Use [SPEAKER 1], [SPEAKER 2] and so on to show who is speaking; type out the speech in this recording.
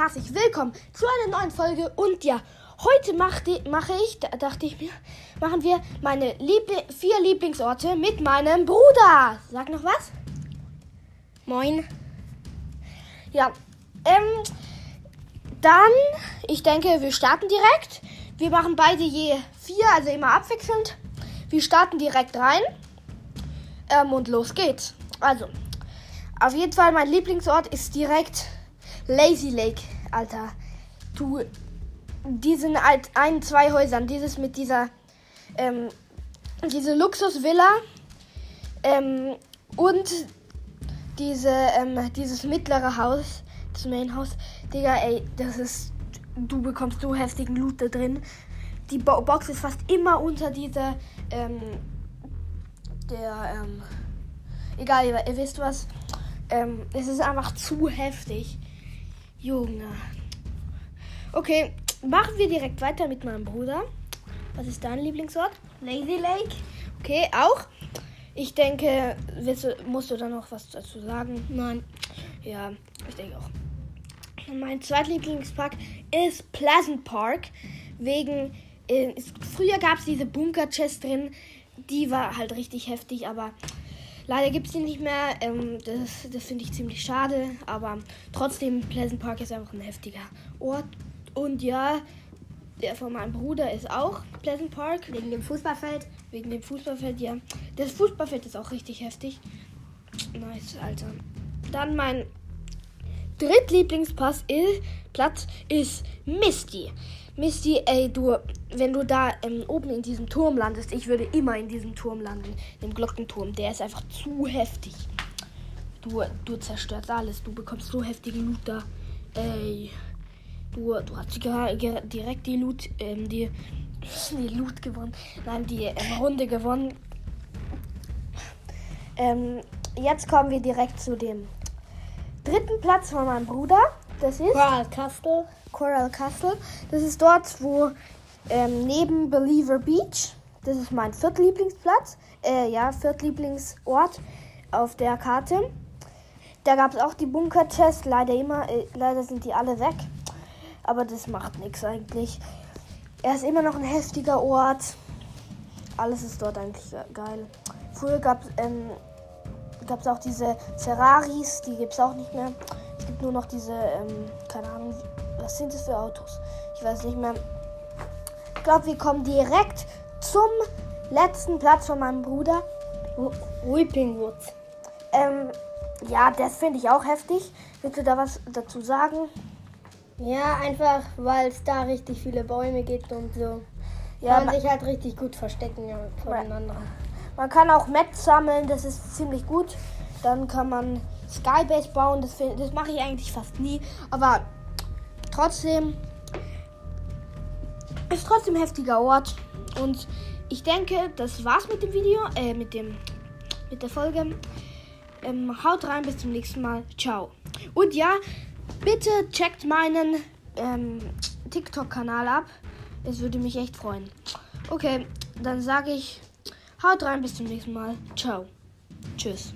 [SPEAKER 1] herzlich willkommen zu einer neuen Folge. Und ja, heute mache mach ich, da dachte ich mir, machen wir meine Liebli vier Lieblingsorte mit meinem Bruder. Sag noch was?
[SPEAKER 2] Moin.
[SPEAKER 1] Ja, ähm, dann, ich denke, wir starten direkt. Wir machen beide je vier, also immer abwechselnd. Wir starten direkt rein. Ähm, und los geht's. Also, auf jeden Fall, mein Lieblingsort ist direkt Lazy Lake, Alter. Du, die sind halt ein, zwei Häusern. Dieses mit dieser, ähm, diese Luxusvilla, ähm, und diese, ähm, dieses mittlere Haus, das Main Haus, Digga, ey, das ist, du bekommst so heftigen Loot da drin. Die Bo Box ist fast immer unter dieser, ähm, der, ähm, egal, ihr, ihr wisst was. Ähm, es ist einfach zu heftig. Junge. Okay, machen wir direkt weiter mit meinem Bruder. Was ist dein Lieblingsort?
[SPEAKER 2] Lazy Lake?
[SPEAKER 1] Okay, auch. Ich denke, du, musst du da noch was dazu sagen?
[SPEAKER 2] Nein.
[SPEAKER 1] Ja, ich denke auch. Mein zweitlieblingspark ist Pleasant Park. Wegen, äh, es, früher gab es diese Bunker-Chest drin. Die war halt richtig heftig, aber leider gibt es die nicht mehr. Ähm, das das finde ich ziemlich schade. Aber trotzdem, Pleasant Park ist einfach ein heftiger Ort. Und ja, der von meinem Bruder ist auch Pleasant Park.
[SPEAKER 2] Wegen dem Fußballfeld?
[SPEAKER 1] Wegen dem Fußballfeld, ja. Das Fußballfeld ist auch richtig heftig. Nice, Alter. Dann mein Drittlieblingsplatz ist, Platz ist Misty. Misty, ey, du, wenn du da ähm, oben in diesem Turm landest, ich würde immer in diesem Turm landen, dem Glockenturm. Der ist einfach zu heftig. Du, du zerstörst alles. Du bekommst so heftigen Loot da. Ey. Du, du hast direkt die Loot, ähm, die, die Loot gewonnen. Nein, die ähm, Runde gewonnen. Ähm, jetzt kommen wir direkt zu dem dritten Platz von meinem Bruder. Das ist
[SPEAKER 2] Coral Castle.
[SPEAKER 1] Coral Castle. Das ist dort, wo ähm, neben Believer Beach. Das ist mein Viertlieblingsplatz. Äh, ja, Viertlieblingsort auf der Karte. Da gab es auch die Bunker-Tests. Leider immer, äh, leider sind die alle weg. Aber das macht nichts eigentlich. Er ist immer noch ein heftiger Ort. Alles ist dort eigentlich ge- geil. Früher gab es ähm, gab's auch diese Ferraris, die gibt es auch nicht mehr. Es gibt nur noch diese, ähm, keine Ahnung, was sind das für Autos? Ich weiß nicht mehr. Ich glaube, wir kommen direkt zum letzten Platz von meinem Bruder.
[SPEAKER 2] Weeping Woods.
[SPEAKER 1] Ähm, ja, das finde ich auch heftig. Willst du da was dazu sagen?
[SPEAKER 2] Ja, einfach weil es da richtig viele Bäume gibt und so.
[SPEAKER 1] Ja,
[SPEAKER 2] Kann man
[SPEAKER 1] ma-
[SPEAKER 2] sich halt richtig gut verstecken voneinander.
[SPEAKER 1] Man kann auch Mets sammeln, das ist ziemlich gut. Dann kann man Skybase bauen, das, das mache ich eigentlich fast nie. Aber trotzdem ist trotzdem ein heftiger Ort. Und ich denke, das war's mit dem Video, äh, mit dem, mit der Folge. Ähm, haut rein, bis zum nächsten Mal. Ciao. Und ja, bitte checkt meinen ähm, TikTok-Kanal ab. Es würde mich echt freuen. Okay, dann sage ich, haut rein, bis zum nächsten Mal. Ciao. Tschüss.